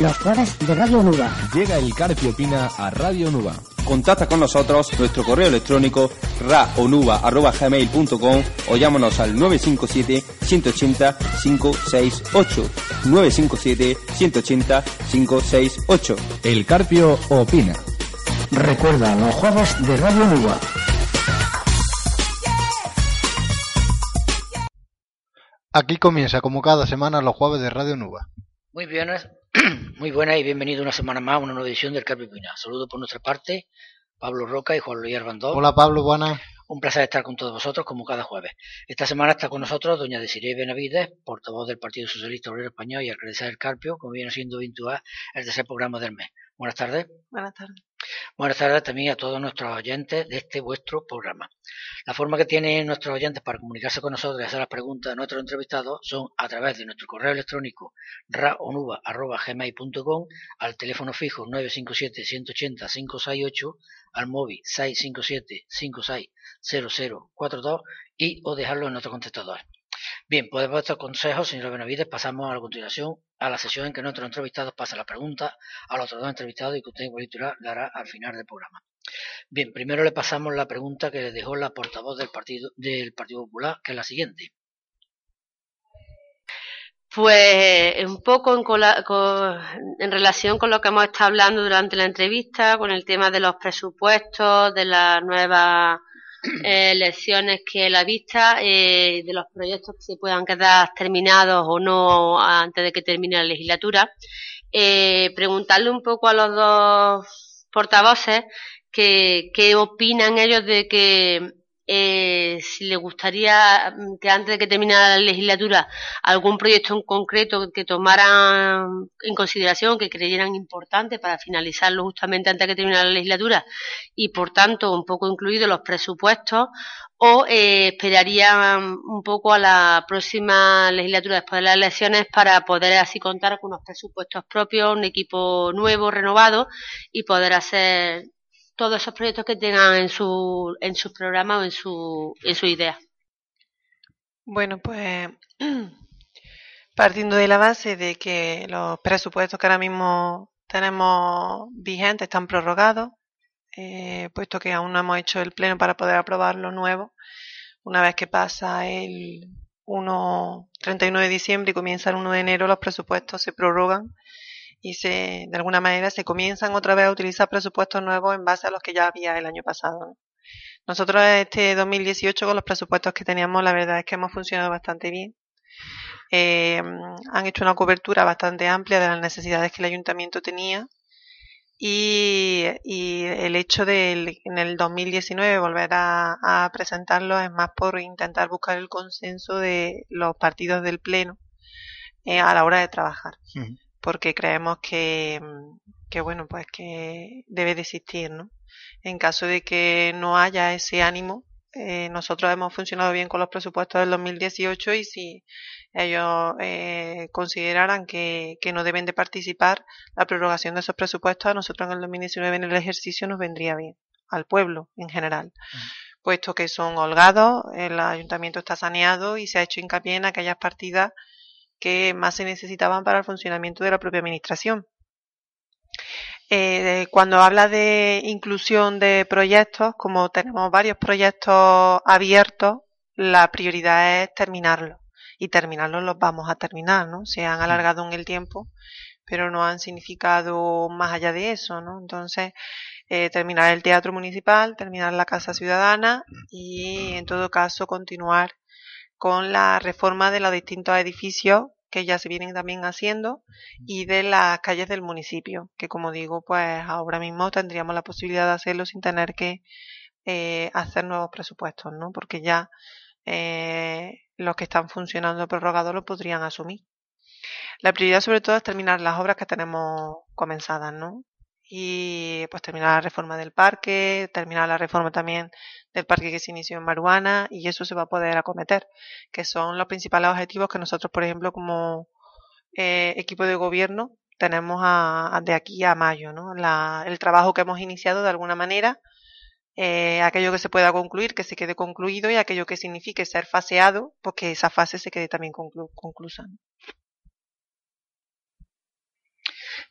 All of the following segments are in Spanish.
Los jueves de Radio Nuba. Llega el Carpio Opina a Radio Nuba. Contacta con nosotros nuestro correo electrónico raonuba.gmail.com o llámanos al 957 180 568 957 180 568 El Carpio Opina. Recuerda los jueves de Radio Nuba. Aquí comienza como cada semana los jueves de Radio Nuba. Muy buenas, muy buenas y bienvenido una semana más a una nueva edición del Carpio Opina. Saludos por nuestra parte, Pablo Roca y Juan Luis Arbandó. Hola Pablo, buenas. Un placer estar con todos vosotros como cada jueves. Esta semana está con nosotros doña Desiree Benavides, portavoz del Partido Socialista Obrero Español y alcaldesa del Carpio, como viene siendo habitual el tercer programa del mes. Buenas tardes. Buenas tardes. Buenas tardes también a todos nuestros oyentes de este vuestro programa. La forma que tienen nuestros oyentes para comunicarse con nosotros y hacer las preguntas a nuestros entrevistados son a través de nuestro correo electrónico raonuba.gmail.com al teléfono fijo 957-180-568, al móvil 657-560042 y o dejarlo en nuestro contestador. Bien, pues después de estos consejos, señora Benavides, pasamos a la continuación a la sesión en que nuestros entrevistados pasan la pregunta a los otros dos entrevistados y que usted, igual dará al final del programa. Bien, primero le pasamos la pregunta que le dejó la portavoz del Partido, del partido Popular, que es la siguiente. Pues un poco en, con, en, relación con lo que hemos estado hablando durante la entrevista, con el tema de los presupuestos, de las nuevas eh, elecciones que la vista, eh, de los proyectos que se puedan quedar terminados o no antes de que termine la legislatura, eh, preguntarle un poco a los dos portavoces que, qué opinan ellos de que eh, si les gustaría mm, que antes de que terminara la legislatura algún proyecto en concreto que tomaran en consideración, que creyeran importante para finalizarlo justamente antes de que terminara la legislatura y por tanto un poco incluidos los presupuestos o eh, esperarían un poco a la próxima legislatura después de las elecciones para poder así contar con unos presupuestos propios, un equipo nuevo, renovado y poder hacer todos esos proyectos que tengan en su, en su programa o en su, en su idea. Bueno, pues partiendo de la base de que los presupuestos que ahora mismo tenemos vigentes están prorrogados, eh, puesto que aún no hemos hecho el pleno para poder aprobar lo nuevo, una vez que pasa el 1, 31 de diciembre y comienza el 1 de enero, los presupuestos se prorrogan y se, de alguna manera se comienzan otra vez a utilizar presupuestos nuevos en base a los que ya había el año pasado. Nosotros este 2018 con los presupuestos que teníamos la verdad es que hemos funcionado bastante bien. Eh, han hecho una cobertura bastante amplia de las necesidades que el ayuntamiento tenía y, el hecho de en el 2019 volver a, a presentarlo es más por intentar buscar el consenso de los partidos del pleno eh, a la hora de trabajar porque creemos que, que, bueno, pues que debe de existir, ¿no? En caso de que no haya ese ánimo, eh, nosotros hemos funcionado bien con los presupuestos del 2018 y si ellos eh, consideraran que, que, no deben de participar, la prorrogación de esos presupuestos a nosotros en el 2019 en el ejercicio nos vendría bien, al pueblo en general. Puesto que son holgados, el ayuntamiento está saneado y se ha hecho hincapié en aquellas partidas que más se necesitaban para el funcionamiento de la propia administración. Eh, cuando habla de inclusión de proyectos, como tenemos varios proyectos abiertos, la prioridad es terminarlos. Y terminarlos los vamos a terminar, ¿no? Se han alargado en el tiempo, pero no han significado más allá de eso, ¿no? Entonces, eh, terminar el teatro municipal, terminar la casa ciudadana y, en todo caso, continuar con la reforma de los distintos edificios que ya se vienen también haciendo y de las calles del municipio, que como digo, pues ahora mismo tendríamos la posibilidad de hacerlo sin tener que eh, hacer nuevos presupuestos, ¿no? Porque ya eh, los que están funcionando prorrogados lo podrían asumir. La prioridad sobre todo es terminar las obras que tenemos comenzadas, ¿no? Y pues terminar la reforma del parque, terminar la reforma también del parque que se inició en Maruana y eso se va a poder acometer, que son los principales objetivos que nosotros, por ejemplo, como eh, equipo de gobierno tenemos de aquí a mayo, ¿no? La, el trabajo que hemos iniciado de alguna manera, eh, aquello que se pueda concluir, que se quede concluido y aquello que signifique ser faseado, pues que esa fase se quede también conclu conclusa.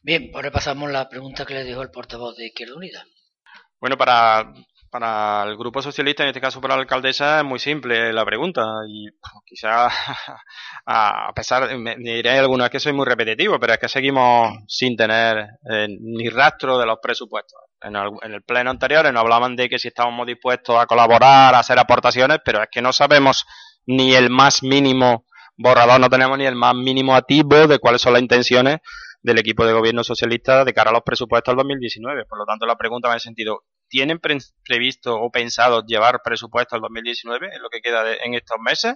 Bien, ahora pasamos la pregunta que le dijo el portavoz de Izquierda Unida. Bueno, para, para el Grupo Socialista, en este caso para la alcaldesa, es muy simple la pregunta. Y quizá, a pesar, me diré algunas que soy muy repetitivo, pero es que seguimos sin tener eh, ni rastro de los presupuestos. En el, en el pleno anterior nos hablaban de que si estábamos dispuestos a colaborar, a hacer aportaciones, pero es que no sabemos ni el más mínimo borrador, no tenemos ni el más mínimo activo de cuáles son las intenciones del equipo de gobierno socialista de cara a los presupuestos del 2019. Por lo tanto, la pregunta va en el sentido, ¿tienen previsto o pensado llevar presupuestos al 2019 en lo que queda en estos meses?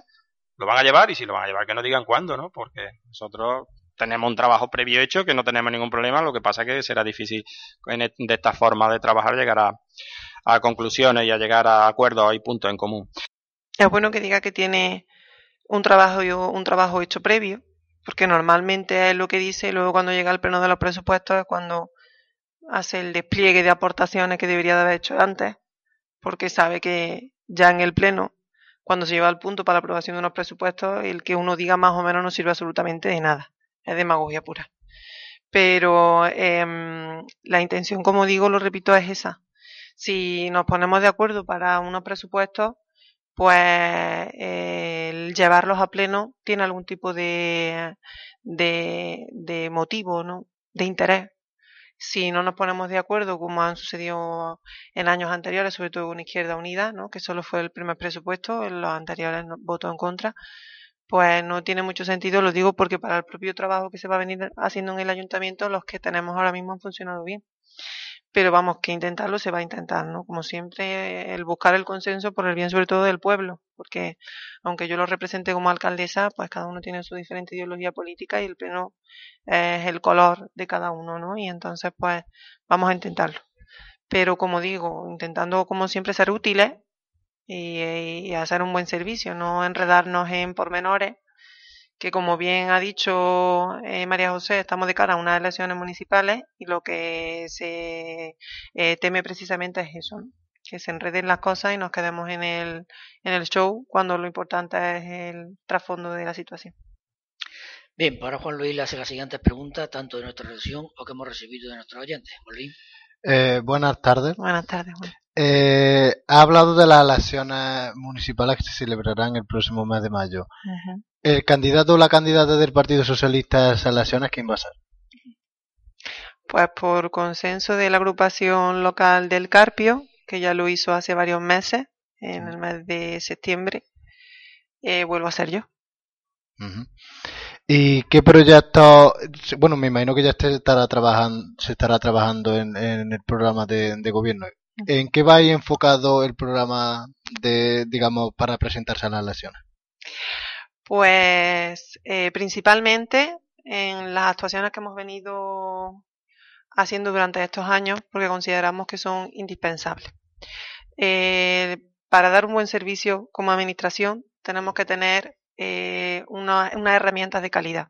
¿Lo van a llevar? Y si lo van a llevar, que no digan cuándo, ¿no? Porque nosotros tenemos un trabajo previo hecho que no tenemos ningún problema, lo que pasa es que será difícil e, de esta forma de trabajar llegar a, a conclusiones y a llegar a acuerdos y puntos en común. Es bueno que diga que tiene un trabajo, un trabajo hecho previo, porque normalmente es lo que dice, y luego cuando llega el pleno de los presupuestos es cuando hace el despliegue de aportaciones que debería de haber hecho antes, porque sabe que ya en el pleno, cuando se lleva al punto para la aprobación de unos presupuestos, el que uno diga más o menos no sirve absolutamente de nada, es demagogia pura. Pero eh, la intención, como digo, lo repito, es esa. Si nos ponemos de acuerdo para unos presupuestos, pues eh, el llevarlos a pleno tiene algún tipo de, de, de motivo, ¿no? De interés. Si no nos ponemos de acuerdo, como han sucedido en años anteriores, sobre todo con Izquierda Unida, ¿no? que solo fue el primer presupuesto, en los anteriores votó en contra, pues no tiene mucho sentido, lo digo porque para el propio trabajo que se va a venir haciendo en el ayuntamiento, los que tenemos ahora mismo han funcionado bien pero vamos, que intentarlo se va a intentar, ¿no? Como siempre, el buscar el consenso por el bien sobre todo del pueblo, porque aunque yo lo represente como alcaldesa, pues cada uno tiene su diferente ideología política y el pleno es el color de cada uno, ¿no? Y entonces, pues, vamos a intentarlo. Pero como digo, intentando como siempre ser útiles y, y hacer un buen servicio, no enredarnos en pormenores que como bien ha dicho eh, María José, estamos de cara a unas elecciones municipales y lo que se eh, teme precisamente es eso, que se enreden las cosas y nos quedemos en el, en el show cuando lo importante es el trasfondo de la situación. Bien, para Juan Luis le hace las siguientes preguntas, tanto de nuestra región o que hemos recibido de nuestros oyentes. Juan Luis. Eh, buenas tardes. Buenas tardes, Juan. Eh, ha hablado de las elecciones municipales que se celebrarán el próximo mes de mayo. ¿El candidato o la candidata del Partido Socialista a esas elecciones quién va a ser? Pues por consenso de la agrupación local del Carpio, que ya lo hizo hace varios meses, en el mes de septiembre, eh, vuelvo a ser yo. ¿Y qué proyectos? Bueno, me imagino que ya se estará trabajando, se estará trabajando en, en el programa de, de gobierno. ¿En qué va ahí enfocado el programa de, digamos, para presentarse a las elecciones? Pues eh, principalmente en las actuaciones que hemos venido haciendo durante estos años, porque consideramos que son indispensables. Eh, para dar un buen servicio como administración tenemos que tener eh, una- unas herramientas de calidad.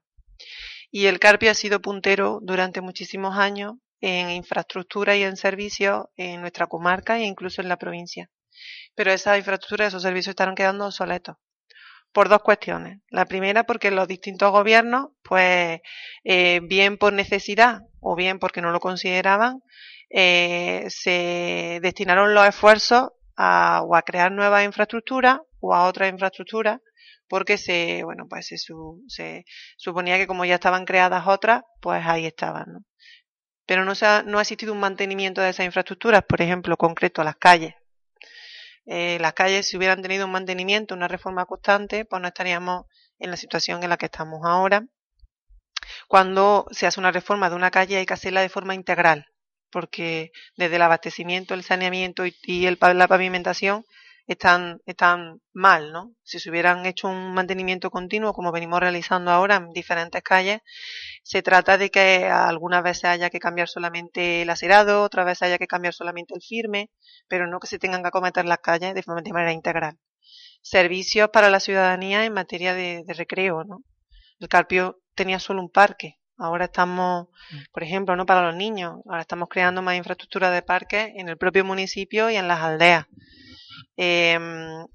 Y el Carpio ha sido puntero durante muchísimos años en infraestructura y en servicios en nuestra comarca e incluso en la provincia. Pero esas infraestructuras, esos servicios están quedando obsoletos por dos cuestiones. La primera, porque los distintos gobiernos, pues, eh, bien por necesidad o bien porque no lo consideraban, eh, se destinaron los esfuerzos a, o a crear nuevas infraestructuras o a otras infraestructuras porque se, bueno, pues se, su- se suponía que como ya estaban creadas otras, pues ahí estaban, ¿no? Pero no, se ha, no ha existido un mantenimiento de esas infraestructuras, por ejemplo, concreto las calles. Eh, las calles, si hubieran tenido un mantenimiento, una reforma constante, pues no estaríamos en la situación en la que estamos ahora. Cuando se hace una reforma de una calle hay que hacerla de forma integral, porque desde el abastecimiento, el saneamiento y, y el, la pavimentación están, están mal, ¿no? Si se hubieran hecho un mantenimiento continuo, como venimos realizando ahora en diferentes calles, se trata de que algunas veces haya que cambiar solamente el acerado, otras veces haya que cambiar solamente el firme, pero no que se tengan que acometer las calles de forma- de manera integral. Servicios para la ciudadanía en materia de, de recreo, ¿no? El Carpio tenía solo un parque. Ahora estamos, por ejemplo, no para los niños, ahora estamos creando más infraestructura de parques en el propio municipio y en las aldeas. Eh,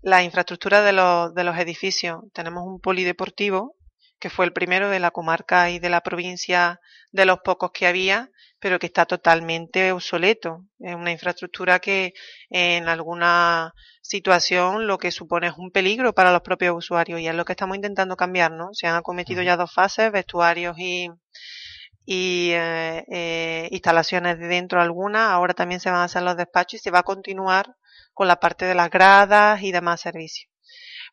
la infraestructura de los, de los edificios. Tenemos un polideportivo que fue el primero de la comarca y de la provincia de los pocos que había, pero que está totalmente obsoleto. Es una infraestructura que en alguna situación lo que supone es un peligro para los propios usuarios y es lo que estamos intentando cambiar, ¿no? Se han acometido ya dos fases, vestuarios y, y eh, eh, instalaciones de dentro algunas, ahora también se van a hacer los despachos y se va a continuar con la parte de las gradas y demás servicios.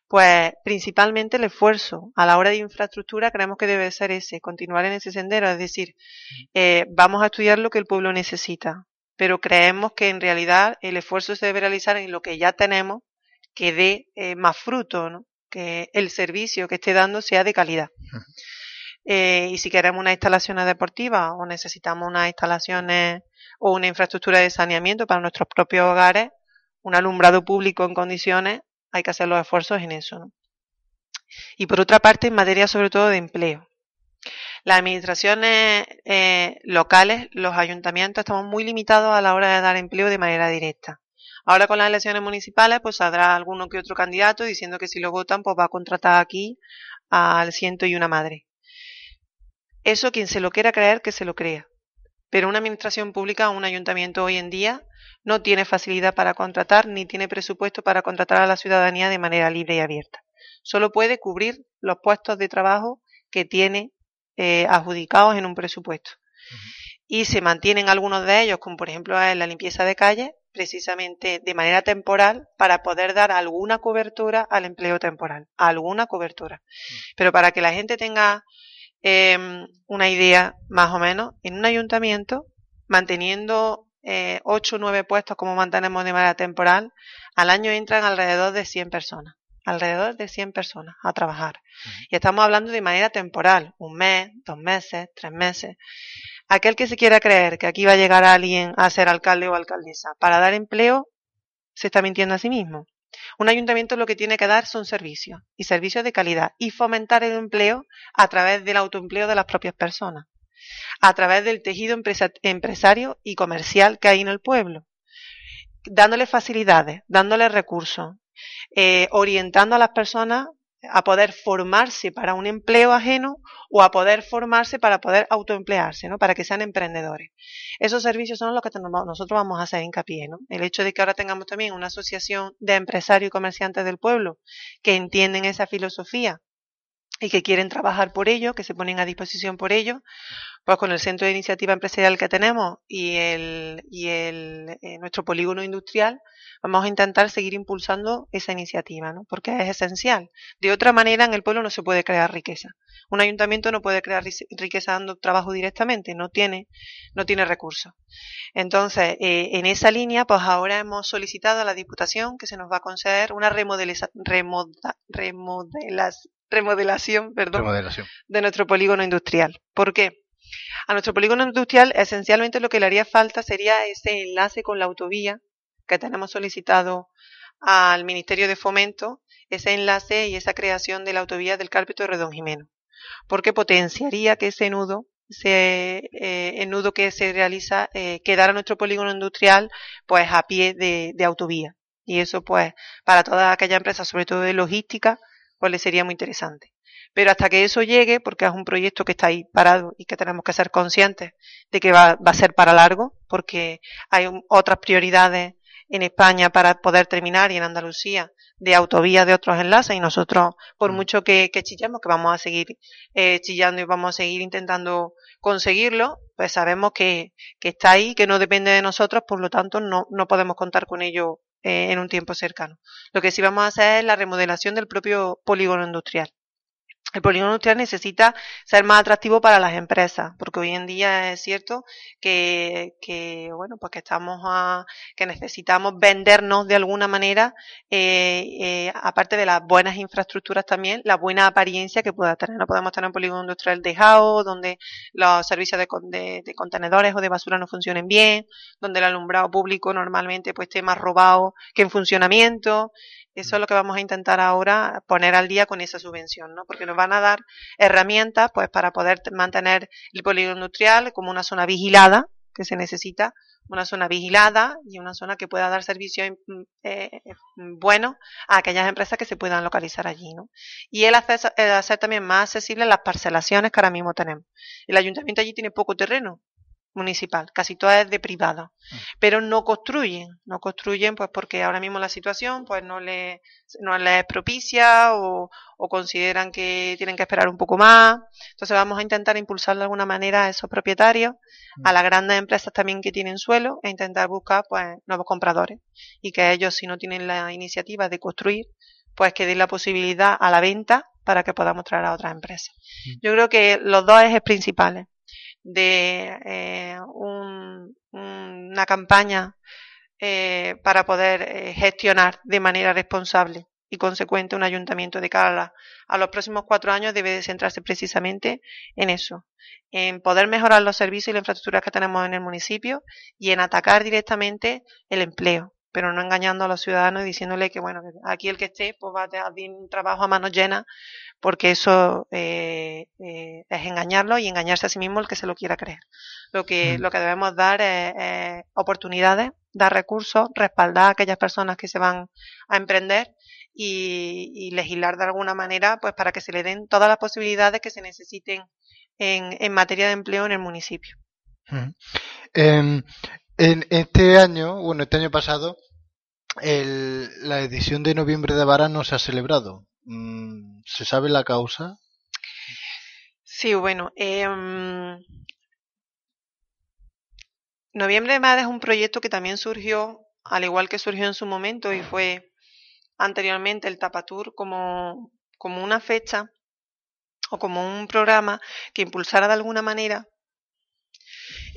Pues principalmente el esfuerzo a la hora de infraestructura creemos que debe ser ese, continuar en ese sendero, es decir, eh, vamos a estudiar lo que el pueblo necesita, pero creemos que en realidad el esfuerzo se debe realizar en lo que ya tenemos que dé eh, más fruto, ¿no? que el servicio que esté dando sea de calidad. Eh, y si queremos unas instalaciones deportivas o necesitamos unas instalaciones o una infraestructura de saneamiento para nuestros propios hogares, un alumbrado público en condiciones, hay que hacer los esfuerzos en eso. ¿no? Y por otra parte, en materia sobre todo de empleo. Las administraciones eh, locales, los ayuntamientos, estamos muy limitados a la hora de dar empleo de manera directa. Ahora con las elecciones municipales, pues saldrá alguno que otro candidato diciendo que si lo votan, pues va a contratar aquí al ciento y una madre. Eso quien se lo quiera creer, que se lo crea. Pero una administración pública, un ayuntamiento hoy en día, no tiene facilidad para contratar ni tiene presupuesto para contratar a la ciudadanía de manera libre y abierta. Solo puede cubrir los puestos de trabajo que tiene eh, adjudicados en un presupuesto. Y se mantienen algunos de ellos, como por ejemplo en la limpieza de calles, precisamente de manera temporal para poder dar alguna cobertura al empleo temporal, alguna cobertura. Pero para que la gente tenga em, una idea más o menos, en un ayuntamiento, manteniendo eh, 8 o 9 puestos como mantenemos de manera temporal, al año entran alrededor de 100 personas, alrededor de 100 personas a trabajar. Y estamos hablando de manera temporal, un mes, dos meses, tres meses. Aquel que se quiera creer que aquí va a llegar alguien a ser alcalde o alcaldesa para dar empleo, se está mintiendo a sí mismo. Un ayuntamiento lo que tiene que dar son servicios, y servicios de calidad, y fomentar el empleo a través del autoempleo de las propias personas a través del tejido empresario y comercial que hay en el pueblo, dándole facilidades, dándole recursos, eh, orientando a las personas a poder formarse para un empleo ajeno o a poder formarse para poder autoemplearse, ¿no? Para que sean emprendedores. Esos servicios son los que nosotros vamos a hacer hincapié, ¿no? El hecho de que ahora tengamos también una asociación de empresarios y comerciantes del pueblo que entienden esa filosofía y que quieren trabajar por ello, que se ponen a disposición por ello, pues con el centro de iniciativa empresarial que tenemos y el, y el eh, nuestro polígono industrial, vamos a intentar seguir impulsando esa iniciativa, ¿no? Porque es esencial. De otra manera, en el pueblo no se puede crear riqueza. Un ayuntamiento no puede crear riqueza dando trabajo directamente, no tiene, no tiene recursos. Entonces, eh, en esa línea, pues ahora hemos solicitado a la Diputación que se nos va a conceder una remodelación remodelación, perdón, de nuestro polígono industrial. ¿Por qué? A nuestro polígono industrial esencialmente lo que le haría falta sería ese enlace con la autovía que tenemos solicitado al Ministerio de Fomento, ese enlace y esa creación de la autovía del Cárpito de Redón Jimeno, porque potenciaría que ese nudo ese eh, el nudo que se realiza eh, quedara nuestro polígono industrial pues a pie de, de autovía y eso pues para todas aquellas empresas sobre todo de logística pues le sería muy interesante. Pero hasta que eso llegue, porque es un proyecto que está ahí parado y que tenemos que ser conscientes de que va, va a ser para largo, porque hay otras prioridades en España para poder terminar y en Andalucía de autovías de otros enlaces y nosotros, por mm. mucho que, que chillemos, que vamos a seguir eh, chillando y vamos a seguir intentando conseguirlo, pues sabemos que, que está ahí, que no depende de nosotros, por lo tanto no, no podemos contar con ello en un tiempo cercano. Lo que sí vamos a hacer es la remodelación del propio polígono industrial. El polígono industrial necesita ser más atractivo para las empresas, porque hoy en día es cierto que, que bueno, pues que estamos a, que necesitamos vendernos de alguna manera, eh, eh, aparte de las buenas infraestructuras también, la buena apariencia que pueda tener. No podemos tener un polígono industrial dejado, donde los servicios de, de, contenedores o de basura no funcionen bien, donde el alumbrado público normalmente pues esté más robado que en funcionamiento, eso es lo que vamos a intentar ahora poner al día con esa subvención, ¿no? Porque nos a dar herramientas, pues, para poder mantener el polígono industrial como una zona vigilada, que se necesita una zona vigilada y una zona que pueda dar servicios eh, mm, buenos a aquellas empresas que se puedan localizar allí. ¿no? Y el hacer, el hacer también más accesibles las parcelaciones que ahora mismo tenemos. El ayuntamiento allí tiene poco terreno, municipal, casi toda es de privado, mm. pero no construyen, no construyen pues porque ahora mismo la situación pues no les, no les propicia o, o, consideran que tienen que esperar un poco más. Entonces vamos a intentar impulsar de alguna manera a esos propietarios, a mm. las grandes empresas también que tienen suelo e intentar buscar pues nuevos compradores y que ellos si no tienen la iniciativa de construir pues que den la posibilidad a la venta para que podamos traer a otras empresas. Mm. Yo creo que los dos ejes principales de eh, una campaña eh, para poder eh, gestionar de manera responsable y consecuente un ayuntamiento de cara a, los próximos cuatro años debe centrarse precisamente en eso, en poder mejorar los servicios y las infraestructuras que tenemos en el municipio y en atacar directamente el empleo pero no engañando a los ciudadanos y diciéndole que, bueno, aquí el que esté, pues va a tener un trabajo a manos llenas, porque eso eh, eh, es engañarlo y engañarse a sí mismo el que se lo quiera creer. Lo que, mm. lo que debemos dar es, oportunidades, dar recursos, respaldar a aquellas personas que se van a emprender y, legislar de alguna manera, pues para que se le den todas las posibilidades que se necesiten en, en materia de empleo en el municipio. Mm. Em, en este año, bueno, este año pasado, el, la edición de noviembre de Vara no se ha celebrado. Mm, ¿Se sabe la causa? Sí, bueno. Eh, noviembre de Vara es un proyecto que también surgió, al igual que surgió en su momento y fue anteriormente el Tapatur como, como una fecha o como un programa que impulsara de alguna manera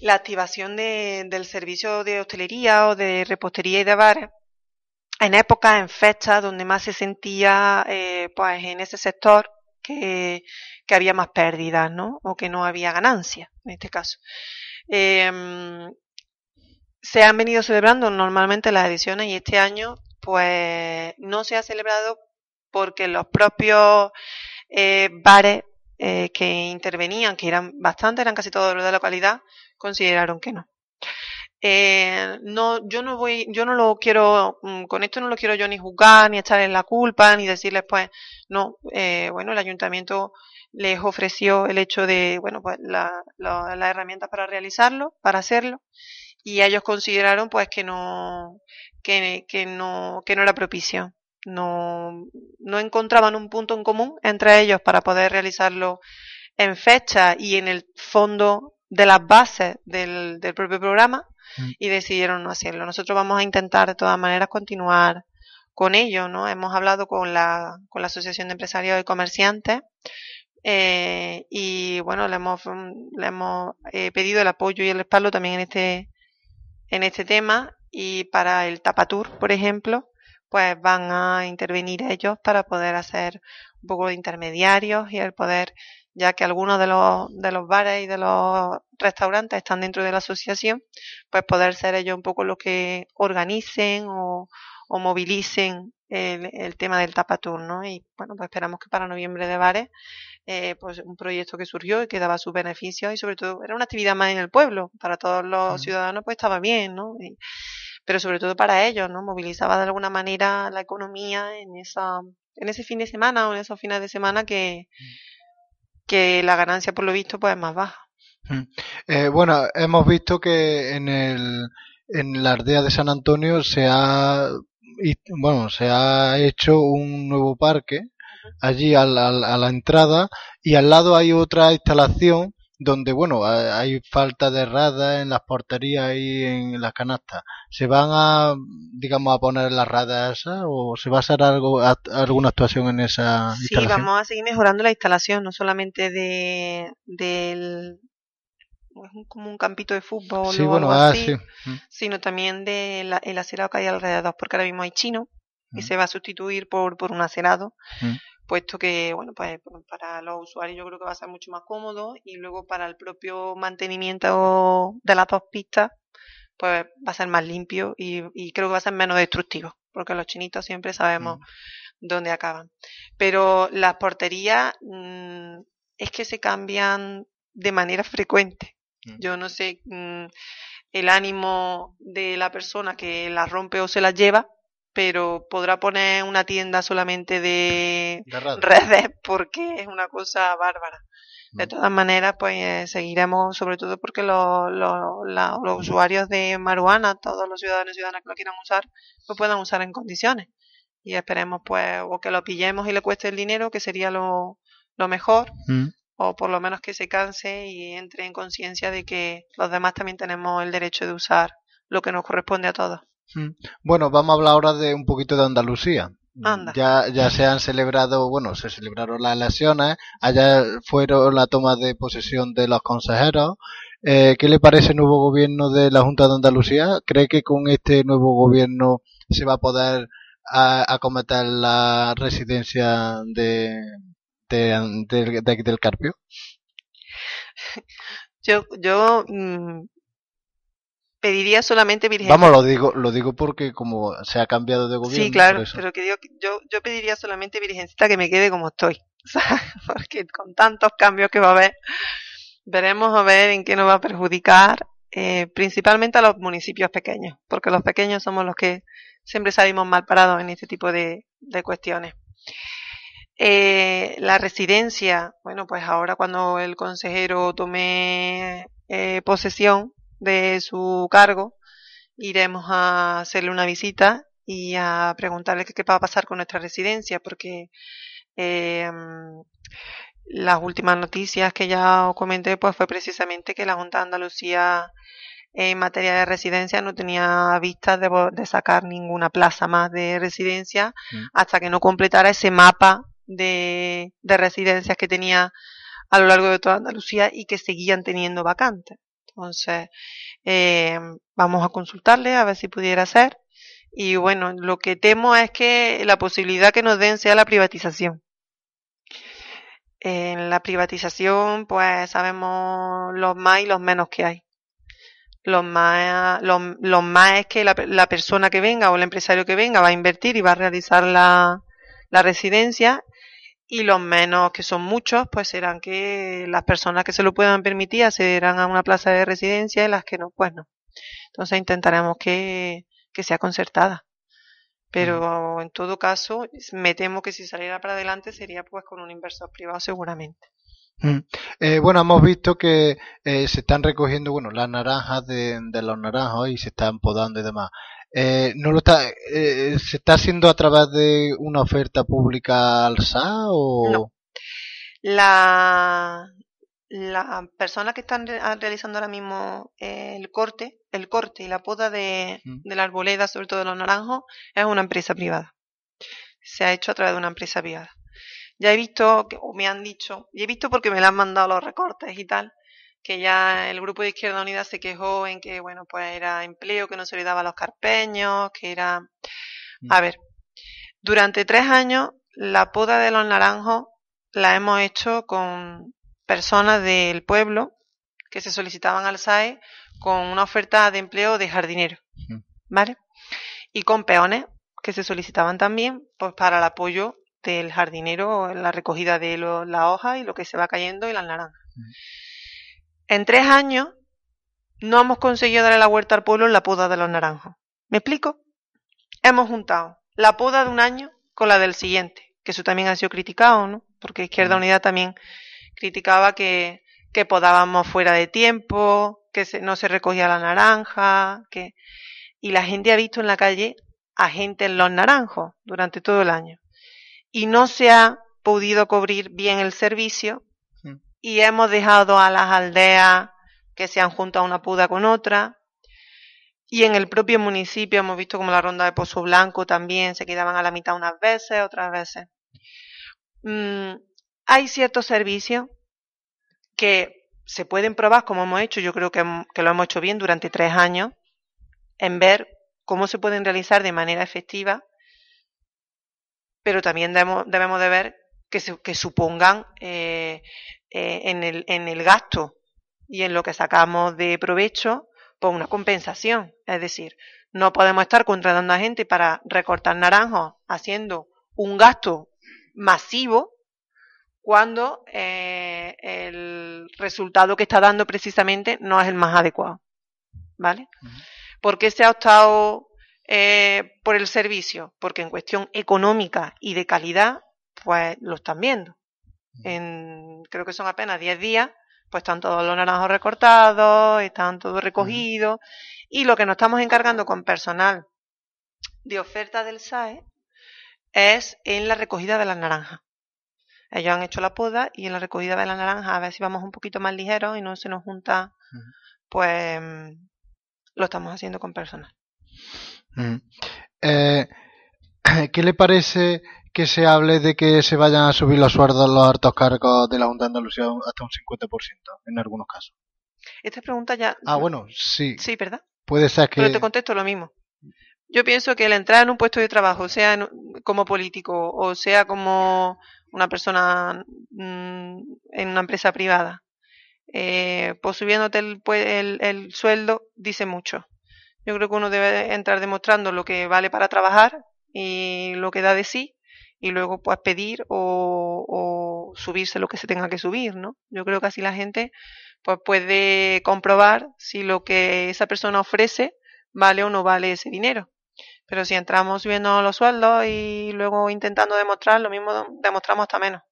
la activación de, del servicio de hostelería o de repostería y de bares en épocas, en fechas donde más se sentía, eh, pues en ese sector que, que, había más pérdidas, ¿no? O que no había ganancia, en este caso. Eh, se han venido celebrando normalmente las ediciones y este año, pues no se ha celebrado porque los propios eh, bares eh, que intervenían, que eran bastante, eran casi todos los de la localidad, consideraron que no. Eh, no, yo no voy, yo no lo quiero, mm, con esto no lo quiero yo ni juzgar, ni echarles la culpa, ni decirles pues, no, eh, bueno, el ayuntamiento les ofreció el hecho de, bueno, pues la, la, las herramientas para realizarlo, para hacerlo, y ellos consideraron pues que no, que, que no, que no era propicio. No, no encontraban un punto en común entre ellos para poder realizarlo en fecha y en el fondo de las bases del, del propio programa mm. y decidieron no hacerlo. Nosotros vamos a intentar de todas maneras continuar con ello, ¿no? Hemos hablado con la, con la Asociación de Empresarios y Comerciantes eh, y bueno, le hemos, le hemos eh, pedido el apoyo y el respaldo también en este, en este tema y para el Tapatur, por ejemplo, pues van a intervenir ellos para poder hacer un poco de intermediarios y el poder, ya que algunos de los, de los bares y de los restaurantes están dentro de la asociación, pues poder ser ellos un poco los que organicen o, o movilicen el, el, tema del tapatur, ¿no? Y bueno, pues esperamos que para noviembre de bares, eh, pues un proyecto que surgió y que daba sus beneficios y sobre todo era una actividad más en el pueblo, para todos los ciudadanos pues estaba bien, ¿no? Y, pero sobre todo para ellos, ¿no? Movilizaba de alguna manera la economía en esa, en ese fin de semana o en esos fines de semana que, que la ganancia por lo visto pues es más baja. Mm. Eh, bueno, hemos visto que en el, en la aldea de San Antonio se ha, bueno, se ha hecho un nuevo parque allí a la, a la entrada y al lado hay otra instalación donde, bueno, hay falta de radas en las porterías y en las canastas. ¿Se van a, digamos, a poner las radas esas o se va a hacer algo, alguna actuación en esa sí, instalación? Sí, vamos a seguir mejorando la instalación, no solamente de, del, es como un campito de fútbol o algo ah, así, mm. sino también de la, el acerado que hay alrededor, porque ahora mismo hay chino y mm. se va a sustituir por, por un acerado. Mm puesto que, bueno, pues para los usuarios yo creo que va a ser mucho más cómodo y luego para el propio mantenimiento de las dos pistas, pues va a ser más limpio y, y creo que va a ser menos destructivo, porque los chinitos siempre sabemos mm. dónde acaban. Pero las porterías mmm, es que se cambian de manera frecuente. Mm. Yo no sé, mmm, el ánimo de la persona que la rompe o se la lleva, pero podrá poner una tienda solamente de, redes porque es una cosa bárbara. De Mm. todas maneras, pues eh, seguiremos, sobre todo porque los, los, la- los usuarios de marihuana, todos los ciudadanos y ciudadanas que lo quieran usar, lo puedan usar en condiciones. Y esperemos, pues, o que lo pillemos y le cueste el dinero, que sería lo, lo mejor, Mm. o por lo menos que se canse y entre en conciencia de que los demás también tenemos el derecho de usar lo que nos corresponde a todos. Mm. Bueno, vamos a hablar ahora de un poquito de Andalucía. Anda. Ya, ya se han celebrado, bueno, se celebraron las elecciones, allá fueron la toma de posesión de los consejeros. Eh, ¿Qué le parece el nuevo gobierno de la Junta de Andalucía? ¿Cree que con este nuevo gobierno se va a poder acometer la residencia de, de, de- de aquí del Carpio? Yo, yo mm, pediría solamente virgen. Vamos, lo digo, lo digo porque como se ha cambiado de gobierno. Sí, claro, pero que digo, yo, yo pediría solamente virgencita que me quede como estoy. Porque con tantos cambios que va a haber, veremos a ver en qué nos va a perjudicar, eh, principalmente a los municipios pequeños, porque los pequeños somos los que siempre salimos mal parados en este tipo de, de cuestiones. Eh, la residencia, bueno, pues ahora cuando el consejero tome eh, posesión de su cargo, iremos a hacerle una visita y a preguntarle qué, qué va a pasar con nuestra residencia, porque eh, las últimas noticias que ya os comenté, pues fue precisamente que la Junta de Andalucía en materia de residencia no tenía vistas de, de sacar ninguna plaza más de residencia Mm. hasta que no completara ese mapa de, de residencias que tenía a lo largo de toda Andalucía y que seguían teniendo vacantes. Entonces, eh, vamos a consultarle a ver si pudiera ser. Y bueno, lo que temo es que la posibilidad que nos den sea la privatización. En la privatización, pues sabemos los más y los menos que hay. Los más, los, los más es que la, la persona que venga o el empresario que venga va a invertir y va a realizar la, la residencia y los menos, que son muchos, pues serán que las personas que se lo puedan permitir accederán a una plaza de residencia y las que no, pues no. Entonces intentaremos que, que sea concertada. Pero en todo caso, me temo que si saliera para adelante sería pues con un inversor privado seguramente. Mm. Eh, bueno, hemos visto que eh, se están recogiendo, bueno, las naranjas de, de los naranjos y se están podando y demás. Eh, no lo está, eh, ¿Se está haciendo a través de una oferta pública al SA o...? No. La, las personas que están re- realizando ahora mismo eh, el corte, el corte y la poda de, de la arboleda, sobre todo de los naranjos, es una empresa privada. Se ha hecho a través de una empresa privada. Ya he visto, o me han dicho, y he visto porque me le han mandado los recortes y tal, que ya el grupo de Izquierda Unida se quejó en que, bueno, pues era empleo que no se le daba a los carpeños, que era... Mm. A ver, durante tres años la poda de los naranjos la hemos hecho con personas del pueblo que se solicitaban al SAE con una oferta de empleo de jardinero. ¿vale? Y con peones que se solicitaban también pues para el apoyo del jardinero en la recogida de lo- la hoja y lo que se va cayendo y las naranjas. En tres años no hemos conseguido darle la vuelta al pueblo en la poda de los naranjos. ¿Me explico? Hemos juntado la poda de un año con la del siguiente, que eso también ha sido criticado, ¿no? Porque Izquierda Unida también criticaba que, que podábamos fuera de tiempo, que se- no se recogía la naranja, que y la gente ha visto en la calle a gente en los naranjos durante todo el año. Y no se ha podido cubrir bien el servicio. Y hemos dejado a las aldeas que se han juntado una puda con otra. Y en el propio municipio hemos visto como la ronda de Pozo Blanco también se quedaban a la mitad unas veces, otras veces. Mm, hay ciertos servicios que se pueden probar como hemos hecho, yo creo que, que lo hemos hecho bien durante tres años, en ver cómo se pueden realizar de manera efectiva, pero también debemos, debemos de ver que, se- que supongan eh, eh, en, el, en el gasto y en lo que sacamos de provecho, pues una compensación. Es decir, no podemos estar contratando a gente para recortar naranjos haciendo un gasto masivo cuando eh, el resultado que está dando precisamente no es el más adecuado. ¿vale? ¿Por qué se ha optado eh, por el servicio? Porque en cuestión económica y de calidad, pues lo están viendo. En, creo que son apenas 10 días, pues están todos los naranjos recortados, están todos recogidos, y lo que nos estamos encargando con personal de oferta del SAE es en la recogida de las naranjas. Ellos han hecho la poda y en la recogida de las naranjas, a ver si vamos un poquito más ligeros y no se nos junta, pues lo estamos haciendo con personal. Eh, ¿Qué le parece que se hable de que se vayan a subir los sueldos los altos cargos de la Junta de Andalucía hasta un 50% en algunos casos? Esta pregunta ya. Ah, bueno, sí. Sí, ¿verdad? Puede ser que. Pero te contesto lo mismo. Yo pienso que el entrar en un puesto de trabajo, sea como político o sea como una persona mm, en una empresa privada, eh, pues subiéndote el, el, el, sueldo dice mucho. Yo creo que uno debe entrar demostrando lo que vale para trabajar y lo que da de sí y luego pues pedir o, o subirse lo que se tenga que subir, ¿no? Yo creo que así la gente pues puede comprobar si lo que esa persona ofrece vale o no vale ese dinero. Pero si entramos viendo los sueldos y luego intentando demostrar, lo mismo demostramos hasta menos.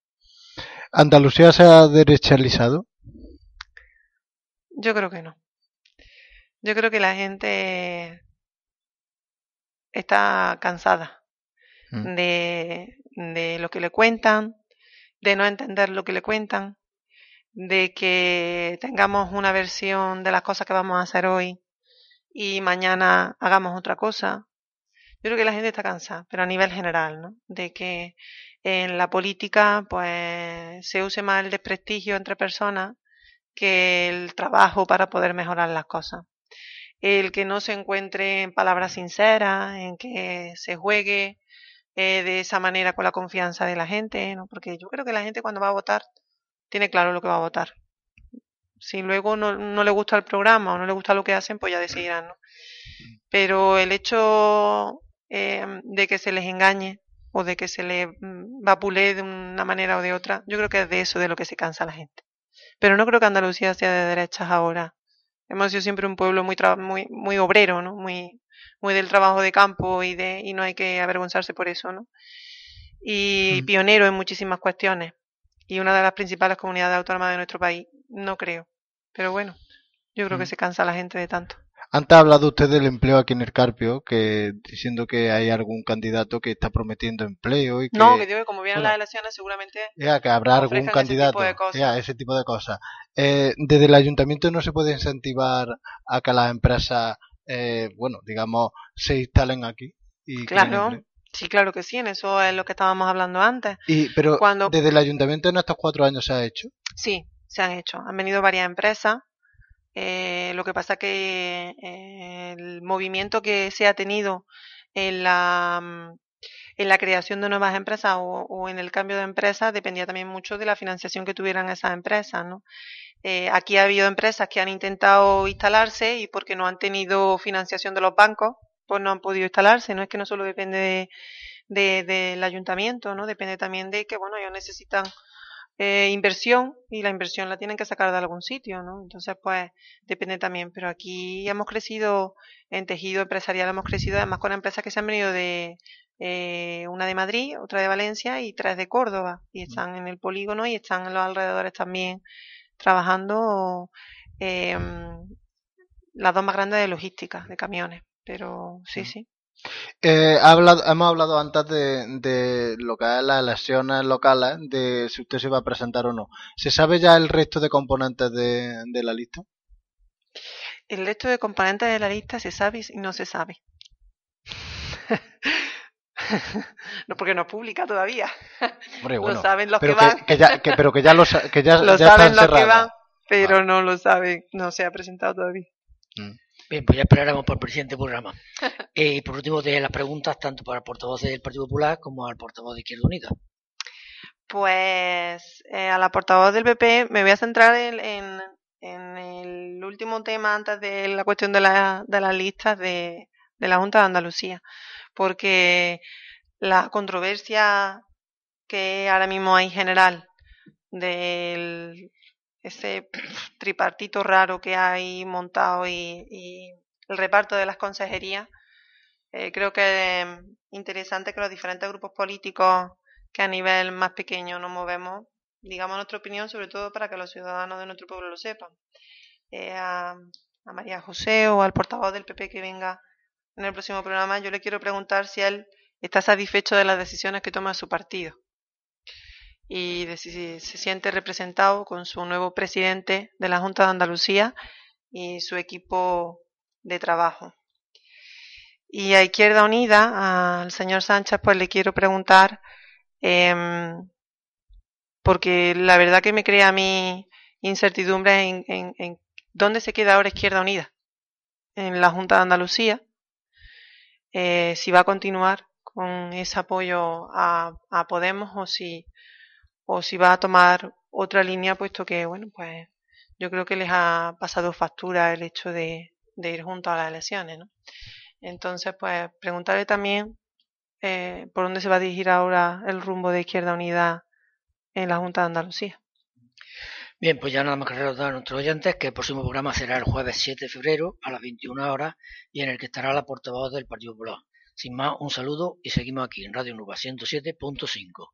¿Andalucía se ha derechalizado? Yo creo que no. Yo creo que la gente está cansada mm. de, de lo que le cuentan, de no entender lo que le cuentan, de que tengamos una versión de las cosas que vamos a hacer hoy y mañana hagamos otra cosa, yo creo que la gente está cansada, pero a nivel general, ¿no? De que en la política, pues, se use más el desprestigio entre personas que el trabajo para poder mejorar las cosas. El que no se encuentre en palabras sinceras, en que se juegue eh, de esa manera con la confianza de la gente, ¿no? Porque yo creo que la gente cuando va a votar tiene claro lo que va a votar. Si luego no, no le gusta el programa o no le gusta lo que hacen, pues ya decidirán, ¿no? Pero el hecho eh, de que se les engañe o de que se les mm, vapule de una manera o de otra. Yo creo que es de eso de lo que se cansa la gente. Pero no creo que Andalucía sea de derechas ahora. Hemos sido siempre un pueblo muy muy muy obrero, ¿no? Muy muy del trabajo de campo y de y no hay que avergonzarse por eso, ¿no? Y mm. pionero en muchísimas cuestiones y una de las principales comunidades autónomas de nuestro país. No creo. Pero bueno, yo creo que se cansa la gente de tanto. Antes ha hablado usted del empleo aquí en el Carpio, que diciendo que hay algún candidato que está prometiendo empleo y que... No, que digo que como vienen las elecciones seguramente... Ya, que habrá algún candidato. Ese tipo de ya, ese tipo de cosas. Eh, desde el ayuntamiento no se puede incentivar a que las empresas, eh, bueno, digamos, se instalen aquí. Y claro. Sí, claro que sí, en eso es lo que estábamos hablando antes. Y, pero desde el ayuntamiento en estos cuatro años se ha hecho. Sí, se han hecho. Han venido varias empresas eh, lo que pasa que eh, el movimiento que se ha tenido en la, mm, en la creación de nuevas empresas o, en el cambio de empresas dependía también mucho de la financiación que tuvieran esas empresas. ¿no? Eh, aquí ha habido empresas que han intentado instalarse y porque no han tenido financiación de los bancos, pues no han podido instalarse. No es que no solo depende de, del ayuntamiento, ¿no? depende también de que bueno ellos necesitan eh, inversión y la inversión la tienen que sacar de algún sitio, ¿no? Entonces, pues depende también. Pero aquí hemos crecido en tejido empresarial, hemos crecido además con empresas que se han venido de eh, una de Madrid, otra de Valencia y tres de Córdoba y están en el polígono y están en los alrededores también trabajando eh, las dos más grandes de logística, de camiones. Pero sí, sí. Eh, hablado, hemos hablado antes de, de, lo que es las elecciones locales, de si usted se va a presentar o no. ¿Se sabe ya el resto de componentes de, de la lista? El resto de componentes de la lista se sabe y no se sabe. no porque no publica todavía. lo saben los que van. pero que ya lo, que ya, lo saben los que van, pero no lo saben, no se ha presentado todavía. Mm. Bien, pues ya esperaremos por el presidente del programa. Eh, y por último, de las preguntas tanto para el portavoz del Partido Popular como al portavoz de Izquierda Unida. Pues eh, a la portavoz del PP me voy a centrar en, el último tema antes de la cuestión de, la, de las listas de, de la Junta de Andalucía, porque la controversia que ahora mismo hay general del ese tripartito raro que hay montado y, el reparto de las consejerías, eh, creo que es interesante que los diferentes grupos políticos que a nivel más pequeño nos movemos, digamos nuestra opinión, sobre todo para que los ciudadanos de nuestro pueblo lo sepan. Eh, a, a María José o al portavoz del PP que venga en el próximo programa, yo le quiero preguntar si él está satisfecho de las decisiones que toma su partido y si se siente representado con su nuevo presidente de la Junta de Andalucía y su equipo de trabajo. Y a Izquierda Unida, al señor Sánchez, pues le quiero preguntar, em, porque la verdad que me crea mi incertidumbre en, en, dónde se queda ahora Izquierda Unida. En la Junta de Andalucía, eh, si va a continuar con ese apoyo a, a Podemos o si o si va a tomar otra línea, puesto que, bueno, pues yo creo que les ha pasado factura el hecho de, ir juntos a las elecciones, ¿no? Entonces, pues preguntarle también eh, por dónde se va a dirigir ahora el rumbo de Izquierda Unida en la Junta de Andalucía. Bien, pues ya nada más que recordar a nuestros oyentes que el próximo programa será el jueves 7 de febrero a las 21 horas y en el que estará la portavoz del Partido Popular. Sin más, un saludo y seguimos aquí en Radio Nuba 107.5.